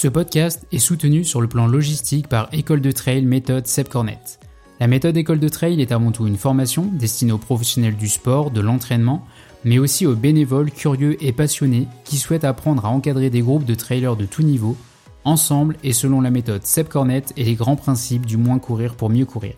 Ce podcast est soutenu sur le plan logistique par École de Trail méthode Seb Cornet. La méthode École de Trail est avant tout une formation destinée aux professionnels du sport, de l'entraînement, mais aussi aux bénévoles curieux et passionnés qui souhaitent apprendre à encadrer des groupes de trailers de tout niveau, ensemble et selon la méthode Seb Cornet et les grands principes du moins courir pour mieux courir.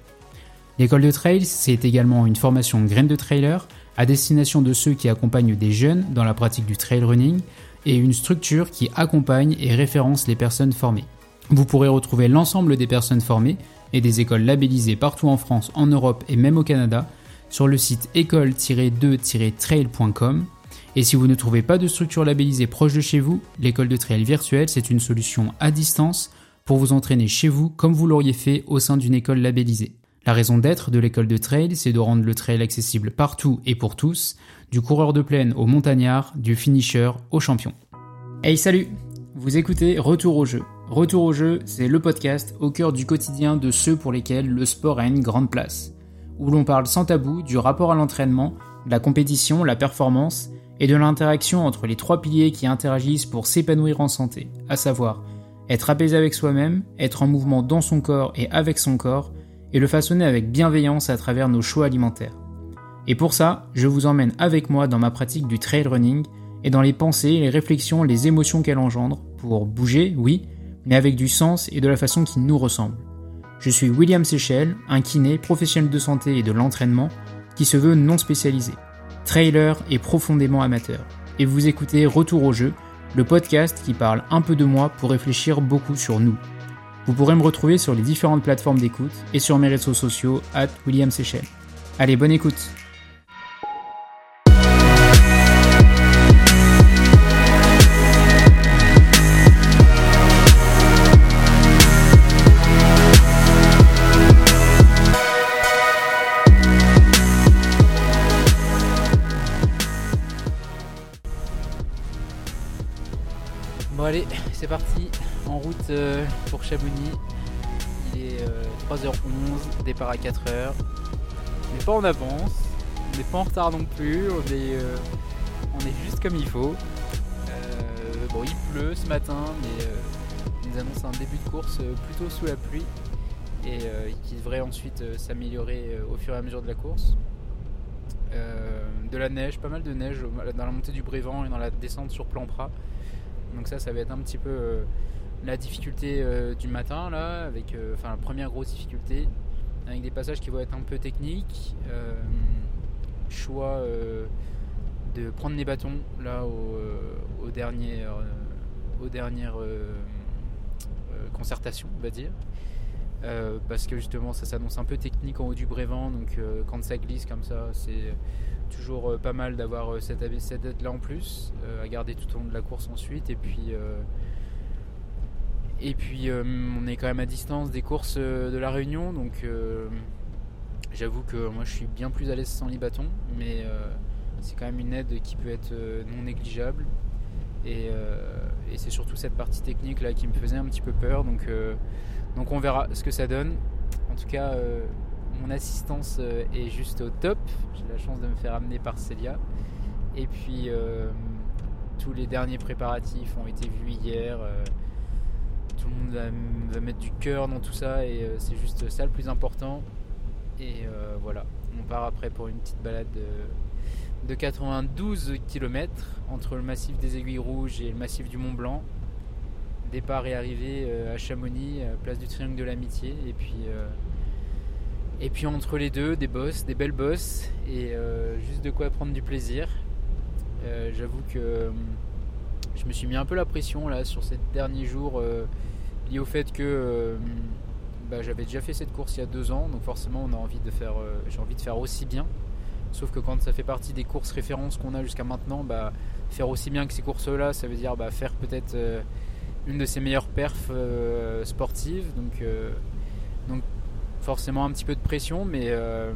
L'école de trail, c'est également une formation graine de trailer à destination de ceux qui accompagnent des jeunes dans la pratique du trail running et une structure qui accompagne et référence les personnes formées. Vous pourrez retrouver l'ensemble des personnes formées et des écoles labellisées partout en France, en Europe et même au Canada sur le site école-2-trail.com. Et si vous ne trouvez pas de structure labellisée proche de chez vous, l'école de trail virtuelle, c'est une solution à distance pour vous entraîner chez vous comme vous l'auriez fait au sein d'une école labellisée. La raison d'être de l'école de trail, c'est de rendre le trail accessible partout et pour tous, du coureur de plaine au montagnard, du finisher au champion. Hey salut Vous écoutez Retour au jeu. Retour au jeu, c'est le podcast au cœur du quotidien de ceux pour lesquels le sport a une grande place, où l'on parle sans tabou du rapport à l'entraînement, la compétition, la performance et de l'interaction entre les trois piliers qui interagissent pour s'épanouir en santé, à savoir être apaisé avec soi-même, être en mouvement dans son corps et avec son corps, et le façonner avec bienveillance à travers nos choix alimentaires. Et pour ça, je vous emmène avec moi dans ma pratique du trail running et dans les pensées, les réflexions, les émotions qu'elle engendre, pour bouger, oui, mais avec du sens et de la façon qui nous ressemble. Je suis William Seychelles, un kiné, professionnel de santé et de l'entraînement, qui se veut non spécialisé, trailer et profondément amateur. Et vous écoutez Retour au jeu, le podcast qui parle un peu de moi pour réfléchir beaucoup sur nous. Vous pourrez me retrouver sur les différentes plateformes d'écoute et sur mes réseaux sociaux, at William Seychelles. Allez, bonne écoute Bon allez, c'est parti, en route euh, pour Chamonix. Il est 3h11, euh, départ à 4h. On n'est pas en avance, on n'est pas en retard non plus, on est, euh, juste comme il faut. bon, il pleut ce matin, mais il nous annonce un début de course plutôt sous la pluie et qui devrait ensuite s'améliorer au fur et à mesure de la course. de la neige, pas mal de neige dans la montée du Brévent et dans la descente sur Plampras. Donc ça, ça va être un petit peu la difficulté euh, du matin là, avec euh, enfin la première grosse difficulté, avec des passages qui vont être un peu techniques. choix de prendre les bâtons là aux dernières, aux dernières concertations, on va dire. parce que justement ça s'annonce un peu technique en haut du Brévent, donc quand ça glisse comme ça, c'est toujours euh, pas mal d'avoir euh, cette, cette aide là en plus euh, à garder tout au long de la course ensuite et puis et puis on est quand même à distance des courses de la Réunion donc j'avoue que moi je suis bien plus à l'aise sans les bâtons mais c'est quand même une aide qui peut être non négligeable et, c'est surtout cette partie technique là qui me faisait un petit peu peur donc, donc on verra ce que ça donne en tout cas mon assistance euh, est juste au top. J'ai la chance de me faire amener par Célia. Et puis euh, tous les derniers préparatifs ont été vus hier. Euh, tout le monde va, mettre du cœur dans tout ça et c'est juste ça le plus important. Et voilà, on part après pour une petite balade de, de 92 km entre le massif des Aiguilles Rouges et le massif du Mont Blanc départ et arrivée à Chamonix, place du Triangle de l'Amitié. Et puis, et puis entre les deux, des bosses, des belles bosses et euh, juste de quoi prendre du plaisir. Euh, j'avoue que euh, je me suis mis un peu la pression là sur ces derniers jours lié au fait que bah, j'avais déjà fait cette course il y a deux ans, donc forcément on a envie de faire, j'ai envie de faire aussi bien. Sauf que quand ça fait partie des courses références qu'on a jusqu'à maintenant, bah, faire aussi bien que ces courses-là, ça veut dire bah, faire peut-être une de ses meilleures perfs sportives. Donc, forcément un petit peu de pression, mais euh,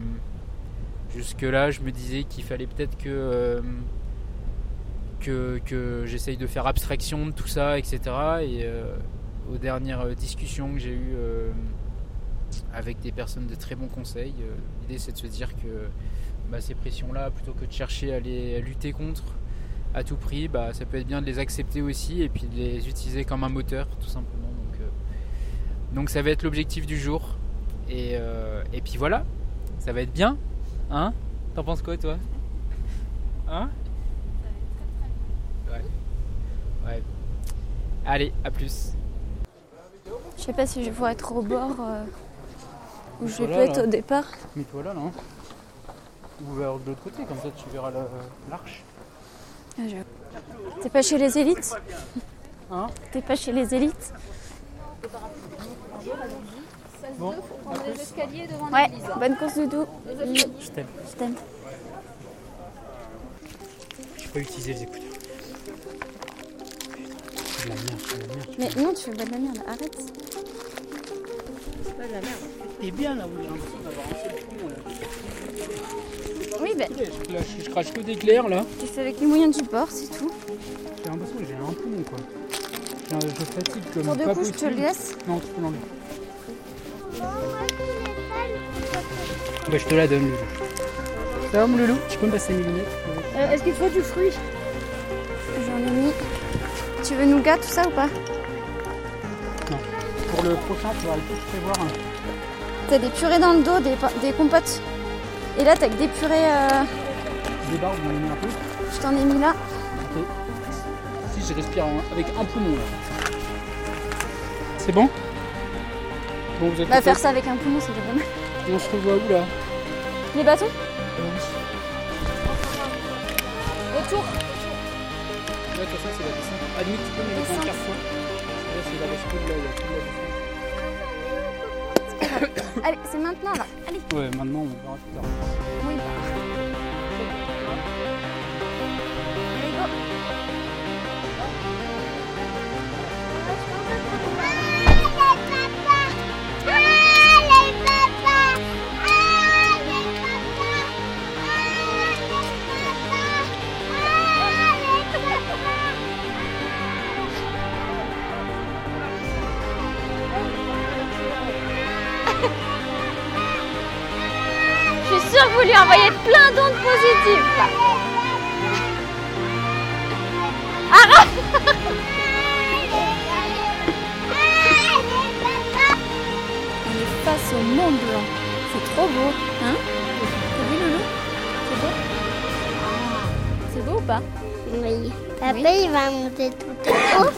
jusque-là, je me disais qu'il fallait peut-être que, euh, que, j'essaye de faire abstraction de tout ça, etc. Et euh, aux dernières discussions que j'ai eues avec des personnes de très bons conseils, l'idée c'est de se dire que bah, ces pressions-là, plutôt que de chercher à les lutter contre, à tout prix, bah, ça peut être bien de les accepter aussi et puis de les utiliser comme un moteur tout simplement. Donc, euh, donc ça va être l'objectif du jour. Et, euh, et puis voilà, ça va être bien. Hein? T'en penses quoi toi? Hein Ouais. Ouais. Allez, à plus. Je sais pas si je vais être au bord euh, ou je vais Voilà, pas être là. au départ. Mets-toi là, là. hein. Ou vers de l'autre côté, comme ça tu verras la- l'arche. Ah, je- T'es pas chez les élites? Hein? T'es pas chez les élites? Bon, les escaliers devant Ouais, bonne course Doudou. je t'aime. Je t'aime. Je peux utiliser les écouteurs. C'est de la merde, c'est de la merde. Mais non, tu fais pas de la merde, arrête. Et bien là, vous avez l'impression d'avoir un seul poumon là. Oui, ben, Je, là, je, je crache que des glaires là. c'est avec les moyens du bord, c'est tout. J'ai l'impression que j'ai un poumon quoi. J'ai un- Je fatigue comme Pour deux pas coups, je te le laisse. Non, tu peux l'enlever. Bah, je te la donne, Loulou. Ça va, mon Loulou Tu peux me passer mes lunettes? Est-ce qu'il faut du fruit? Tu veux nougat, tout ça ou pas Pour le prochain, tu vas tout prévoir un. T'as des purées dans le dos, des, des compotes. Et là, t'as que des purées. euh, Des barres, vous m'en un peu. je t'en ai mis là. Ok. Si je respire en- avec un poumon là. C'est bon? Bon, vous êtes Bah, faire ça avec un poumon, c'est pas mal. Et on se revoit où là? Les bâtons? Là, comme ça, c'est la descente. À la limite, tu peux me mettre Descente. Là, c'est la bascule là, il y a tout là Allez, c'est maintenant là. Allez. Ouais, maintenant, on verra plus tard. Oui. Vous lui envoyez plein d'ondes positives là. On est face au Mont Blanc. C'est trop beau, hein? T'as vu Loulou? C'est beau? C'est beau ou pas? Oui. Papa, il va monter tout en haut.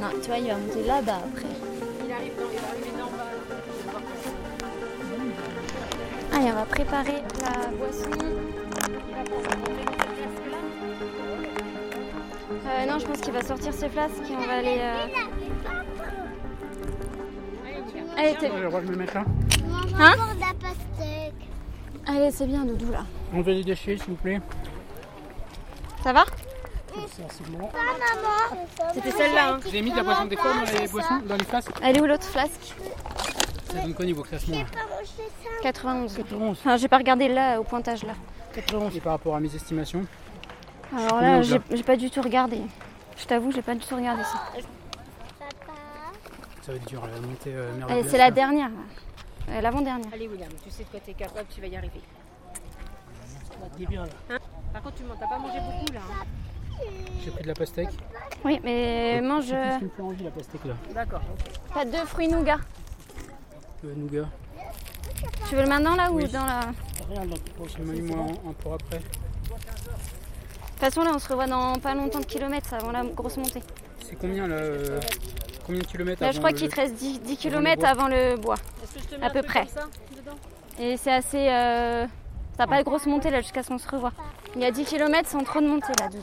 Non, tu vois, il va monter là-bas après. Allez, on va préparer la boisson. Euh, non, je pense qu'il va sortir ses flasques et on va aller. euh, Allez, t'es- me mettre là Hein. Allez, c'est bien, Doudou là. Enlevez les déchets, s'il vous plaît. Ça va Pas maman. C'était celle-là. Hein. J'ai mis de la boisson des fois dans les boissons, dans les flasques. Elle est où l'autre flasque? Ça donne quoi niveau classement là Pas manger ça. 91. 91. Enfin, j'ai pas regardé là, au pointage là. 91. Et par rapport à mes estimations Alors là, j'ai pas du tout regardé. Je t'avoue, j'ai pas du tout regardé ça. Ça va être dur, la montée euh, c'est la dernière. Euh, L'avant-dernière. Allez William, tu sais de quoi t'es capable, tu vas y arriver. Bien là. Par contre, tu m'en t'as pas mangé beaucoup là. hein. J'ai pris de la pastèque. Oui, mais mange C'est ce qui me fait envie la pastèque là. D'accord. pas deux fruits nougat. Nougat. Tu veux le maintenant là ou Oui. dans la. Rien je mets moi un pour après. De toute façon, là, on se revoit dans pas longtemps de kilomètres avant la grosse montée. C'est combien là euh, Combien de kilomètres Là, je avant crois le- qu'il te reste 10, 10 le km avant le bois. Est-ce que je te mets À un peu près. comme ça dedans? Et c'est assez. euh, Ça n'a pas de grosse montée là jusqu'à ce qu'on se revoie. Il y a 10 km sans trop de montée là dedans.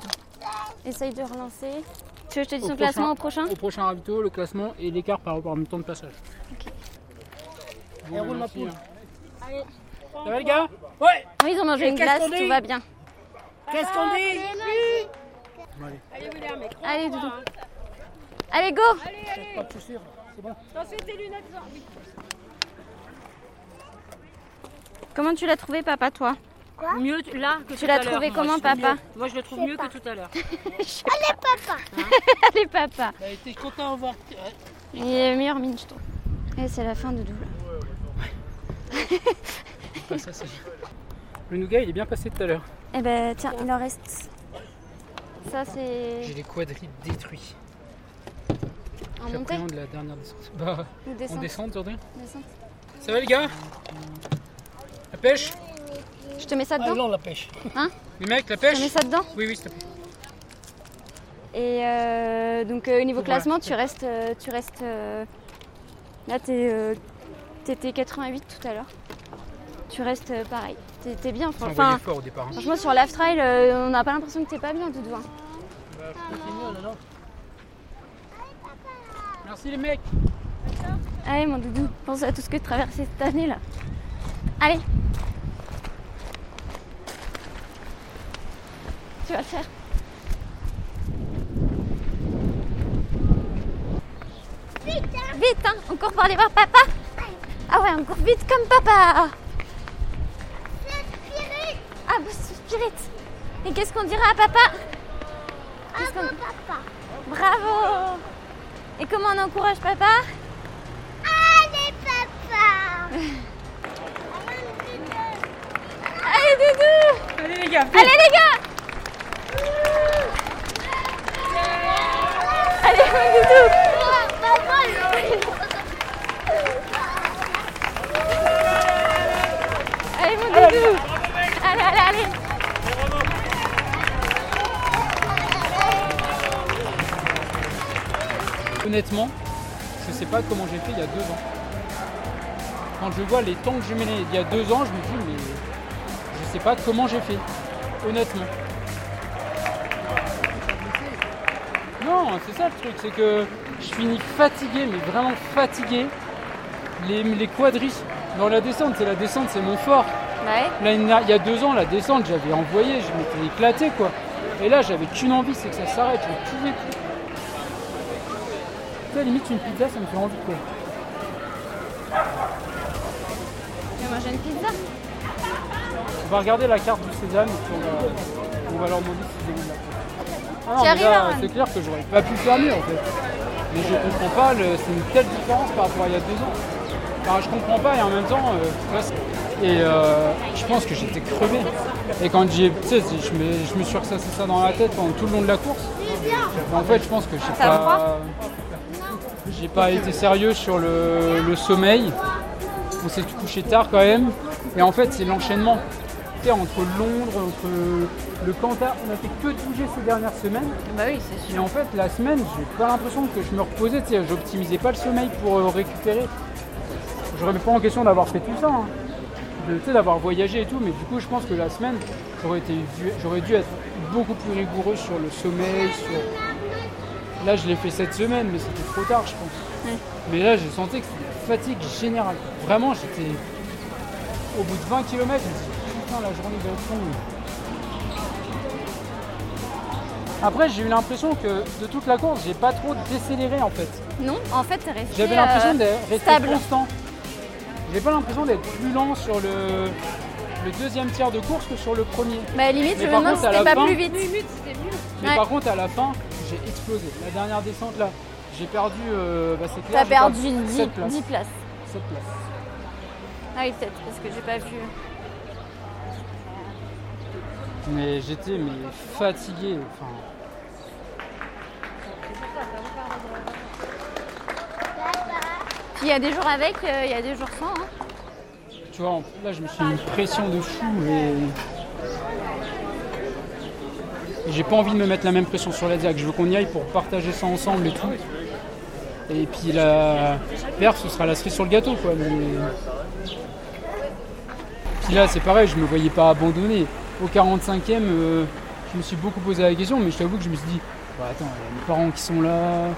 Essaye de relancer. Tu veux que je te dise Au son prochain. classement au prochain? Au prochain ravito, le classement et l'écart par rapport à mon temps de passage. Bon, merci, hein. Ça va les gars Ouais Oui, ils ont mangé une glace, tout va bien. Qu'est-ce qu'on dit allez, Allez William, mais Allez, Doudou. hein. Allez, go pas de chaussures, c'est bon. Ensuite tes lunettes. Comment tu l'as trouvé, papa, toi Mieux là que Tu tout l'as à l'heure. trouvé Moi, comment, je trouve papa mieux. Moi je le trouve mieux que tout à l'heure. Allez, papa Bah, t'es content de voir. Il est meilleur mine, je trouve. Et c'est la fin de double. Pas ça, c'est- Le nougat, il est bien passé tout à l'heure. Eh ben, tiens, il en reste ça c'est J'ai les quadrilles détruits. en montée J'appréhende la dernière descente. Bah, ou on descend aujourd'hui Descente. Ça va les gars? La pêche? Je te mets ça Ah dedans non, la pêche. Les mecs, la Je te mets pêche ça dedans Oui, oui, s'il te plaît. Et euh, donc euh, au niveau Voilà. classement, tu restes, euh, tu restes. euh, là, t'es, euh, t'étais 88 tout à l'heure. Tu restes euh, pareil. T'es, bien. Enfin, envoyait fort au départ. hein. franchement, sur l'Af Trail, euh, on n'a pas l'impression que t'es pas bien, Doudou. hein. Bah, continue, là, non Merci les mecs Allez, mon Doudou, pense à tout ce que tu traversé cette année là. Allez. Tu vas le faire. Vite, hein On court pour aller voir papa Ah ouais, on court vite comme papa. Ah, bah, Spirit Et qu'est-ce qu'on dira à papa qu'on- Papa. Bravo. Et comment on encourage papa Allez, papa. Allez, Doudou. Allez les gars Allez, les gars. Allez, mon Doudou Allez, Allez, allez, Honnêtement, je sais pas comment j'ai fait il y a deux ans. Quand je vois les temps que j'ai menés il y a deux ans, je me dis mais je sais pas comment j'ai fait. Honnêtement. Non, c'est ça le truc, c'est que je finis fatigué, mais vraiment fatigué. Les, les quadrilles dans la descente, c'est la descente, c'est mon fort. Ouais. Dernière- il y a deux ans, la descente, j'avais envoyé, je m'étais éclaté quoi. Et là, j'avais qu'une envie, c'est que ça s'arrête, je pouvais plus. Tu sais, limite une pizza, ça me fait envie quoi. Tu veux manger une pizza? On va regarder la carte du Sésame et puis on va, on va leur demander si c'est là. Ah non, mais là, c'est clair que j'aurais pas pu faire mieux en fait. Mais je comprends pas, le- c'est une telle différence par rapport à il y a deux ans. Enfin, je comprends pas et en même temps, euh, et euh, je pense que j'étais crevé. Et quand j'ai, tu sais, je me, je me suis ressassé ça dans la tête pendant tout le long de la course. En fait, je pense que j'ai pas, j'ai pas été sérieux sur le, le sommeil. On s'est couché tard quand même. Et en fait, c'est l'enchaînement. Tu sais, entre Londres, entre le Cantar, on a fait que bouger ces dernières semaines. Bah oui, c'est Et en fait, la semaine, j'ai pas l'impression que je me reposais, tu sais, j'optimisais pas le sommeil pour euh, récupérer. Je remets pas en question d'avoir fait tout ça, hein. De- d'avoir voyagé et tout, mais du coup, je pense que la semaine, j'aurais, été dû, j'aurais dû être beaucoup plus rigoureux sur le sommeil, sur... Là, je l'ai fait cette semaine, mais c'était trop tard, je pense. Mais là, j'ai senti que c'était une fatigue générale. Vraiment, j'étais... Au bout de 20 km, je me suis dit, putain, la journée va être longue. Après, j'ai eu l'impression que de toute la course, j'ai pas trop décéléré en fait. Non, en fait, t'es resté. J'avais l'impression euh, d'être resté stable. constant. J'ai pas l'impression d'être plus lent sur le, le deuxième tiers de course que sur le premier. Bah limite, Mais je me demande si c'était pas fin- plus vite. Mais Ouais. par contre, à la fin, j'ai explosé. La dernière descente là, j'ai perdu. euh, bah, c'est clair, T'as perdu 10, 7 places. 10 places. 7 places. Ah oui, peut-être, parce que j'ai pas vu. Mais j'étais mais fatigué. Enfin, il y a des jours avec, euh, il y a des jours sans. hein. tu vois, là je me suis mis une pression de fou et. J'ai pas envie de me mettre la même pression sur la Diag. Je veux qu'on y aille pour partager ça ensemble et tout. Et puis la perf, ce sera la cerise sur le gâteau quoi. Puis là c'est pareil, je me voyais pas abandonner. Au 45e, euh, je me suis beaucoup posé la question, mais je t'avoue que je me suis dit, bah, attends, il y a mes parents qui sont là,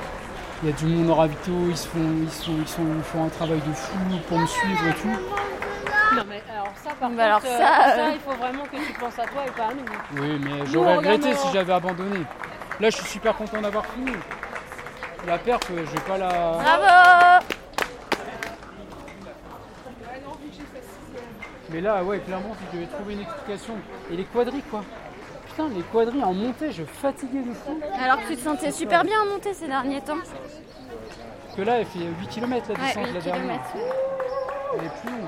il y a du monde en ravito, ils, se font, ils, sont, ils, sont, ils font un travail de fou pour me suivre et tout. Non, mais alors ça, par alors contre, euh, ça, euh, il faut vraiment que tu penses à toi et pas à nous. Oui, mais j'aurais regretté si j'avais abandonné. Là, je suis super content d'avoir fini. La perf, euh, je vais pas la. Bravo Mais là, ouais, clairement, si je devais trouver une explication. Et les quadrilles, quoi. Putain, les quadrilles en montée, je fatiguais de fou. Alors que tu te sentais super bien en montée ces derniers temps. Parce que là, elle fait 8 km la Ouais, descente, 8 la dernière. km. Elle est plus.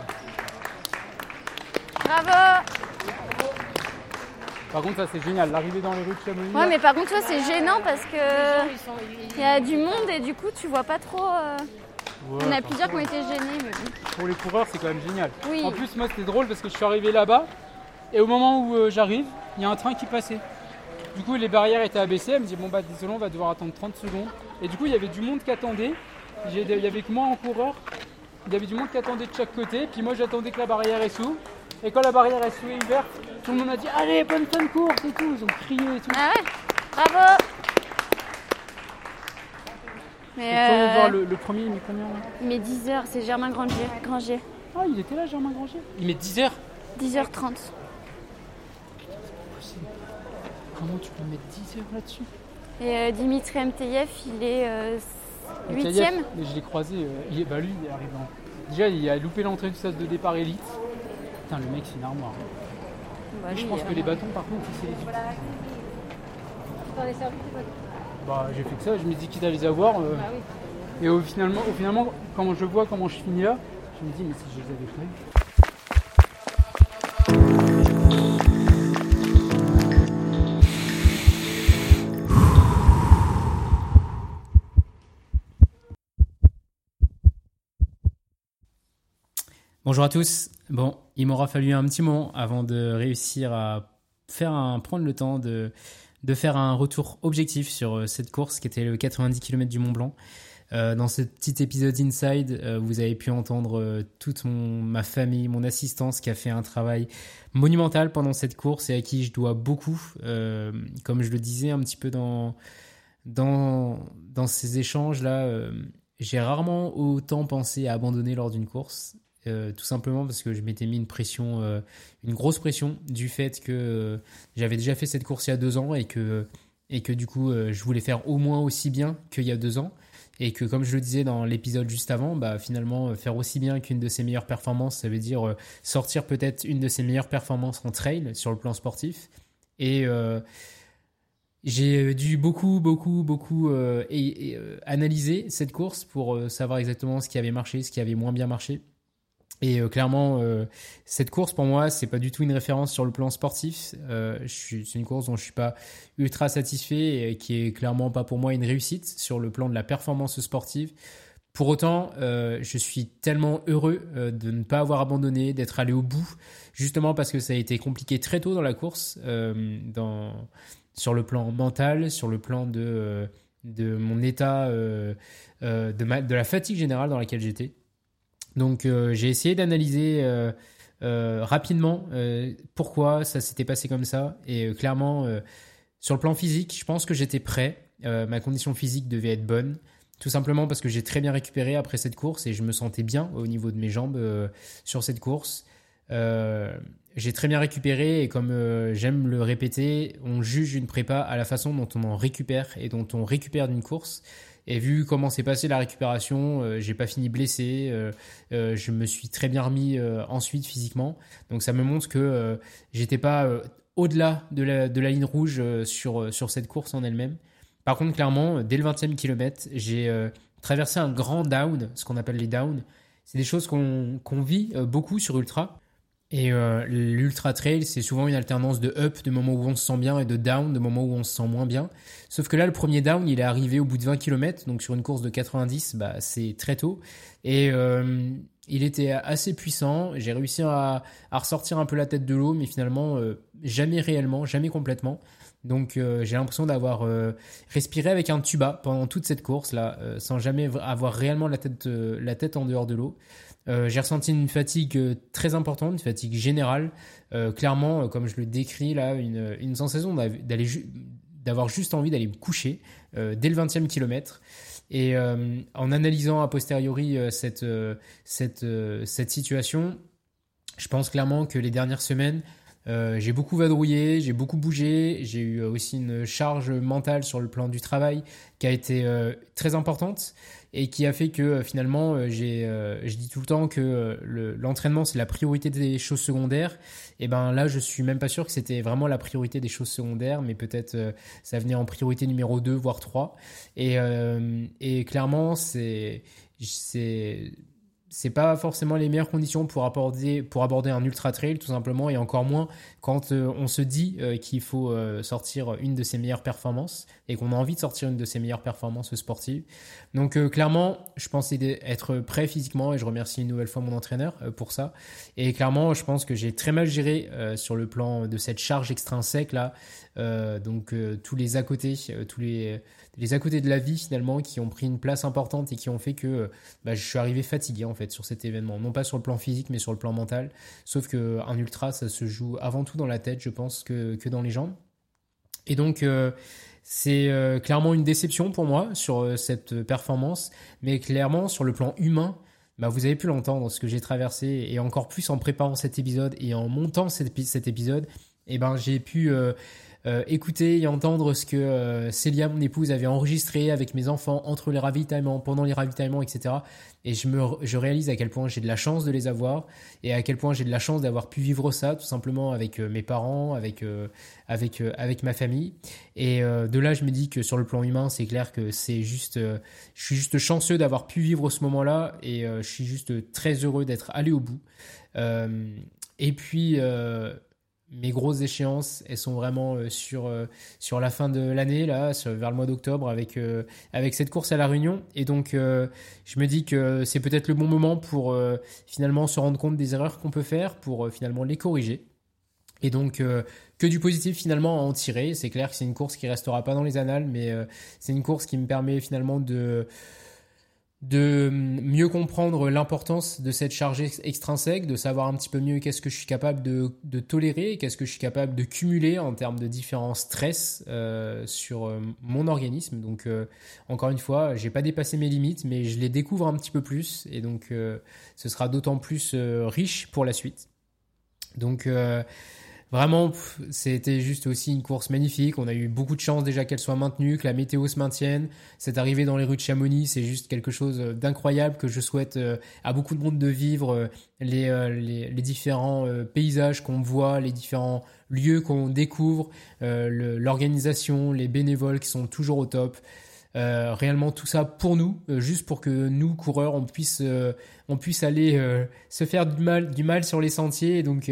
Bravo Par contre, ça c'est génial. L'arrivée dans les rues de Chamonix. Ouais, mais par contre, toi, c'est gênant parce que il y a du monde et du coup, tu vois pas trop. euh, Ouais, On a plusieurs qui ont été gênés, mais. Pour les coureurs, c'est quand même génial. Oui. En plus, moi, c'était drôle parce que je suis arrivé là-bas et au moment où euh, j'arrive, il y a un train qui passait. Du coup, les barrières étaient abaissées. Elle me dit Bon, bah, désolé, on va devoir attendre 30 secondes. Et du coup, il y avait du monde qui attendait. J'ai- Il y avait que moi en coureur. Il y avait du monde qui attendait de chaque côté. Puis moi, j'attendais que la barrière est sous. Et quand la barrière est sous et ouverte, tout le monde a dit Allez, bonne fin de course et tout. Ils ont crié et tout. Ah ouais Bravo Mais, euh, voir le, le premier, il met combien mais 10h, c'est Germain Granger. Granger. Ah, il était là, Germain Granger Il met 10 heures? 10h30. Comment tu peux mettre 10 heures là-dessus Et euh, Dimitri MTF, il est euh, Mikhaïev, 8ème. mais Je l'ai croisé, euh, il est- bah lui il est arrivé en... Déjà il a loupé l'entrée du stade de départ élite. Putain le mec c'est une armoire. Bah, je pense euh, que les bâtons par contre c'est les pas- Bah j'ai fait que ça, je me dis quitte à les avoir. euh, Bah oui. Et au finalement, au finalement quand je vois comment je finis là, je me dis mais si je les avais pas Bonjour à tous. Bon, il m'aura fallu un petit moment avant de réussir à prendre le temps de, de faire un retour objectif sur euh, cette course qui était le 90 km du Mont Blanc. Euh, dans ce petit épisode Inside, euh, vous avez pu entendre toute mon, ma famille, mon assistance qui a fait un travail monumental pendant cette course et à qui je dois beaucoup. Comme je le disais un petit peu dans, dans, ces échanges-là, j'ai rarement autant pensé à abandonner lors d'une course. Euh, tout simplement parce que je m'étais mis une pression, euh, une grosse pression du fait que euh, j'avais déjà fait cette course il y a deux ans et que, et que du coup je voulais faire au moins aussi bien qu'il y a deux ans. Et que comme je le disais dans l'épisode juste avant, bah, finalement faire aussi bien qu'une de ses meilleures performances, ça veut dire sortir peut-être une de ses meilleures performances en trail sur le plan sportif. Et j'ai dû beaucoup, beaucoup, beaucoup et, analyser cette course pour savoir exactement ce qui avait marché, ce qui avait moins bien marché. Et euh, clairement, euh, cette course pour moi, c'est pas du tout une référence sur le plan sportif. Euh, c'est une course dont je suis pas ultra satisfait et qui est clairement pas pour moi une réussite sur le plan de la performance sportive. Pour autant, je suis tellement heureux de ne pas avoir abandonné, d'être allé au bout, justement parce que ça a été compliqué très tôt dans la course, sur le plan mental, sur le plan de, mon état, de la fatigue générale dans laquelle j'étais. Donc euh, j'ai essayé d'analyser euh, euh, rapidement pourquoi ça s'était passé comme ça. Et clairement, sur le plan physique, je pense que j'étais prêt. Ma condition physique devait être bonne. Tout simplement parce que j'ai très bien récupéré après cette course et je me sentais bien au niveau de mes jambes sur cette course. J'ai très bien récupéré et comme j'aime le répéter, on juge une prépa à la façon dont on en récupère et dont on récupère d'une course. Et vu comment s'est passée la récupération, euh, j'ai pas fini blessé, euh, euh, je me suis très bien remis euh, ensuite physiquement. Donc ça me montre que j'étais pas au-delà de la, ligne rouge sur, sur cette course en elle-même. Par contre, clairement, dès le 20e kilomètre, j'ai traversé un grand down, ce qu'on appelle les downs. C'est des choses qu'on qu'on vit beaucoup sur Ultra. Et euh, l'ultra trail, c'est souvent une alternance de up, de moments où on se sent bien, et de down, de moments où on se sent moins bien. Sauf que là, le premier down, il est arrivé au bout de 20 km, donc sur une course de 90, bah, c'est très tôt. Et euh, il était assez puissant. J'ai réussi à, à ressortir un peu la tête de l'eau, mais finalement, euh, jamais réellement, jamais complètement. Donc j'ai l'impression d'avoir respiré avec un tuba pendant toute cette course là, sans jamais avoir réellement la tête, la tête en dehors de l'eau. Euh, j'ai ressenti une fatigue euh, très importante, une fatigue générale. Euh, clairement, comme je le décris là, une, une sensation d'avoir juste envie d'aller me coucher dès le 20e kilomètre. Et en analysant a posteriori cette situation, je pense clairement que les dernières semaines, euh, j'ai beaucoup vadrouillé, j'ai beaucoup bougé, j'ai eu euh, aussi une charge mentale sur le plan du travail qui a été euh, très importante et qui a fait que euh, finalement, j'ai, euh, je dis tout le temps que le- l'entraînement c'est la priorité des choses secondaires. Et ben là, je suis même pas sûr que c'était vraiment la priorité des choses secondaires, mais peut-être ça venait en priorité numéro 2, voire 3. Et, et clairement, c'est, c'est, c'est pas forcément les meilleures conditions pour aborder, pour aborder un ultra trail tout simplement et encore moins quand euh, on se dit euh, qu'il faut euh, sortir une de ses meilleures performances et qu'on a envie de sortir une de ses meilleures performances sportives. Donc clairement, je pense être prêt physiquement et je remercie une nouvelle fois mon entraîneur pour ça. Et clairement, je pense que j'ai très mal géré sur le plan de cette charge extrinsèque là. donc tous les à côté, tous les les à côté de la vie finalement qui ont pris une place importante et qui ont fait que bah, je suis arrivé fatigué en fait sur cet événement. Non pas sur le plan physique mais sur le plan mental. Sauf que un ultra ça se joue avant tout dans la tête je pense que, que dans les jambes. Et donc euh, c'est euh, clairement une déception pour moi sur euh, cette performance. Mais clairement sur le plan humain, bah, vous avez pu l'entendre ce que j'ai traversé et encore plus en préparant cet épisode et en montant cet, cet épisode, eh ben j'ai pu euh, écouter et entendre ce que euh, Célia, mon épouse, avait enregistré avec mes enfants entre les ravitaillements, pendant les ravitaillements, etc. Et je, me, je réalise à quel point j'ai de la chance de les avoir et à quel point j'ai de la chance d'avoir pu vivre ça tout simplement avec euh, mes parents, avec, avec, avec ma famille. Et de là, je me dis que sur le plan humain, c'est clair que c'est juste, je suis juste chanceux d'avoir pu vivre ce moment-là et je suis juste très heureux d'être allé au bout. et puis, mes grosses échéances, elles sont vraiment euh, sur, euh, sur la fin de l'année, là, vers le mois d'octobre, avec, euh, avec cette course à La Réunion. Et donc, je me dis que c'est peut-être le bon moment pour finalement se rendre compte des erreurs qu'on peut faire, pour finalement les corriger. Et donc, que du positif finalement à en tirer. C'est clair que c'est une course qui restera pas dans les annales, mais c'est une course qui me permet finalement de de mieux comprendre l'importance de cette charge extrinsèque, de savoir un petit peu mieux qu'est-ce que je suis capable de, tolérer, qu'est-ce que je suis capable de cumuler en termes de différents stress euh, sur euh, mon organisme. Donc euh, encore une fois, j'ai pas dépassé mes limites, mais je les découvre un petit peu plus et donc ce sera d'autant plus riche pour la suite. Donc Vraiment, c'était juste aussi une course magnifique. On a eu beaucoup de chance déjà qu'elle soit maintenue, que la météo se maintienne. Cette arrivée dans les rues de Chamonix, c'est juste quelque chose d'incroyable que je souhaite euh, à beaucoup de monde de vivre. Euh, les, euh, les, les différents paysages qu'on voit, les différents lieux qu'on découvre, l'organisation, les bénévoles qui sont toujours au top. Euh, réellement tout ça pour nous, juste pour que nous coureurs on puisse on puisse aller se faire du mal du mal sur les sentiers. Et donc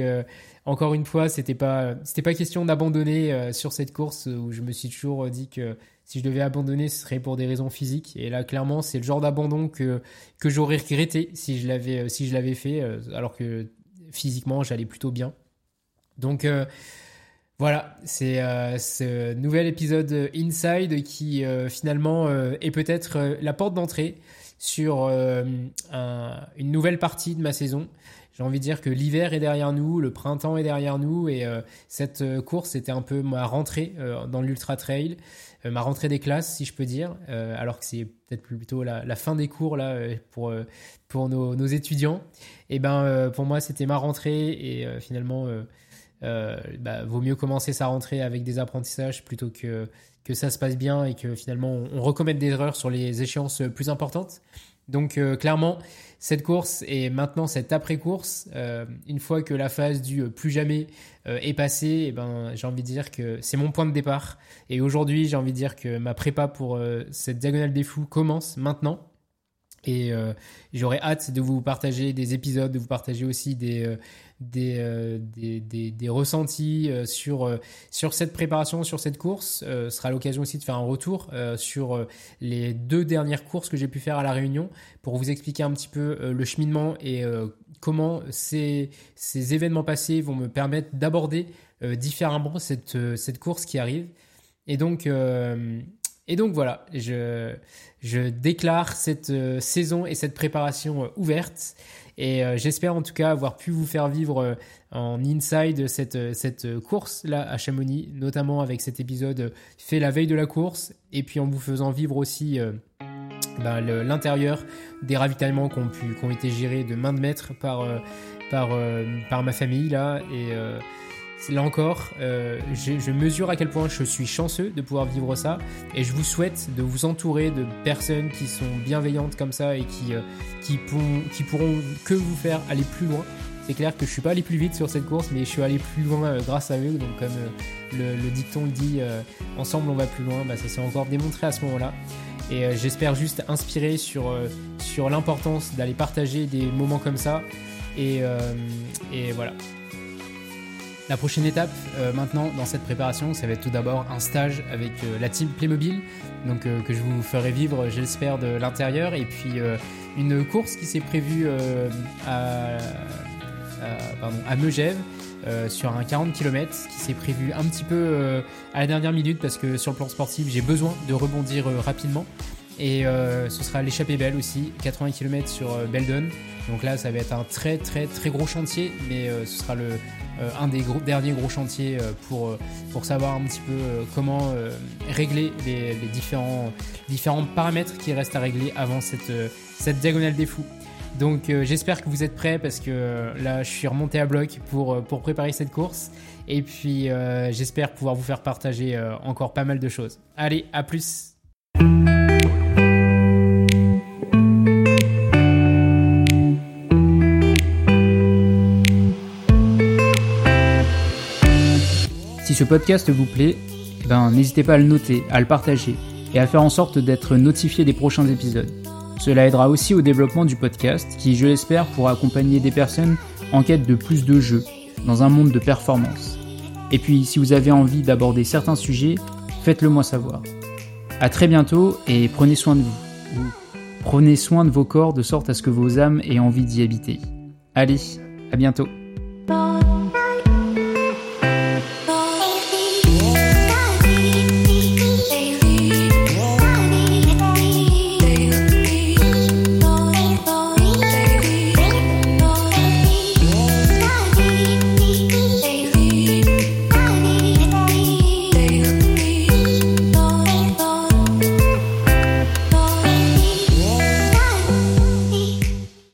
encore une fois, c'était pas c'était pas question d'abandonner euh, sur cette course où je me suis toujours dit que si je devais abandonner, ce serait pour des raisons physiques. Et là, clairement, c'est le genre d'abandon que que j'aurais regretté si je l'avais euh, si je l'avais fait, euh, alors que physiquement, j'allais plutôt bien. Donc voilà, c'est ce nouvel épisode Inside qui finalement est peut-être la porte d'entrée sur une nouvelle partie de ma saison j'ai envie de dire que l'hiver est derrière nous, le printemps est derrière nous et euh, cette euh, course c'était un peu ma rentrée euh, dans l'ultra trail, ma rentrée des classes si je peux dire, alors que c'est peut-être plutôt la, fin des cours là pour pour nos, étudiants. Et ben pour moi c'était ma rentrée et finalement bah, vaut mieux commencer sa rentrée avec des apprentissages plutôt que que ça se passe bien et que finalement on, on recommette des erreurs sur les échéances plus importantes. Donc clairement, cette course et maintenant cette après-course, euh, une fois que la phase du euh, plus jamais euh, est passée, eh ben, j'ai envie de dire que c'est mon point de départ. Et aujourd'hui, j'ai envie de dire que ma prépa pour cette diagonale des fous commence maintenant. Et j'aurais hâte de vous partager des épisodes, de vous partager aussi des, euh, des, des, des, ressentis euh, sur, euh, sur cette préparation, sur cette course. ce sera l'occasion aussi de faire un retour sur les deux dernières courses que j'ai pu faire à La Réunion pour vous expliquer un petit peu le cheminement et comment ces, ces événements passés vont me permettre d'aborder différemment cette, cette course qui arrive. Et donc, et donc voilà, je, je déclare cette saison et cette préparation ouverte. Et euh, j'espère en tout cas avoir pu vous faire vivre euh, en inside cette, euh, cette course là à Chamonix, notamment avec cet épisode fait la veille de la course, et puis en vous faisant vivre aussi ben, l'intérieur des ravitaillements qui ont, pu, qui ont été gérés de main de maître par, par, par ma famille là. Et là encore, euh, je, mesure à quel point je suis chanceux de pouvoir vivre ça et je vous souhaite de vous entourer de personnes qui sont bienveillantes comme ça et qui, euh, pourront, que vous faire aller plus loin. C'est clair que je suis pas allé plus vite sur cette course, mais je suis allé plus loin euh, grâce à eux. Donc comme le, dicton le dit, ensemble on va plus loin, bah, ça s'est encore démontré à ce moment-là. Et j'espère juste inspirer sur, l'importance d'aller partager des moments comme ça. Et voilà. La prochaine étape euh, maintenant dans cette préparation, ça va être tout d'abord un stage avec euh, la team Playmobil, donc euh, que je vous ferai vivre, j'espère, de l'intérieur, et puis une course qui s'est prévue à, à- Megève sur un 40 km qui s'est prévu un petit peu à la dernière minute parce que sur le plan sportif, j'ai besoin de rebondir rapidement. Et ce sera l'échappée belle aussi, 80 km sur Beldon. Donc là, ça va être un très très très gros chantier, mais ce sera le, un des gros- derniers gros chantiers euh, pour, euh, pour savoir un petit peu euh, comment euh, régler les, les différents, différents paramètres qui restent à régler avant cette, euh, cette diagonale des fous. Donc euh, j'espère que vous êtes prêts parce que euh, là je suis remonté à bloc pour, euh, pour préparer cette course et puis euh, j'espère pouvoir vous faire partager euh, encore pas mal de choses. Allez, à plus Si ce podcast vous plaît, eh ben, n'hésitez pas à le noter, à le partager et à faire en sorte d'être notifié des prochains épisodes. Cela aidera aussi au développement du podcast qui, je l'espère, pourra accompagner des personnes en quête de plus de jeux dans un monde de performance. Et puis, si vous avez envie d'aborder certains sujets, faites-le moi savoir. À très bientôt et prenez soin de vous. Ou prenez soin de vos corps de sorte à ce que vos âmes aient envie d'y habiter. Allez, à bientôt.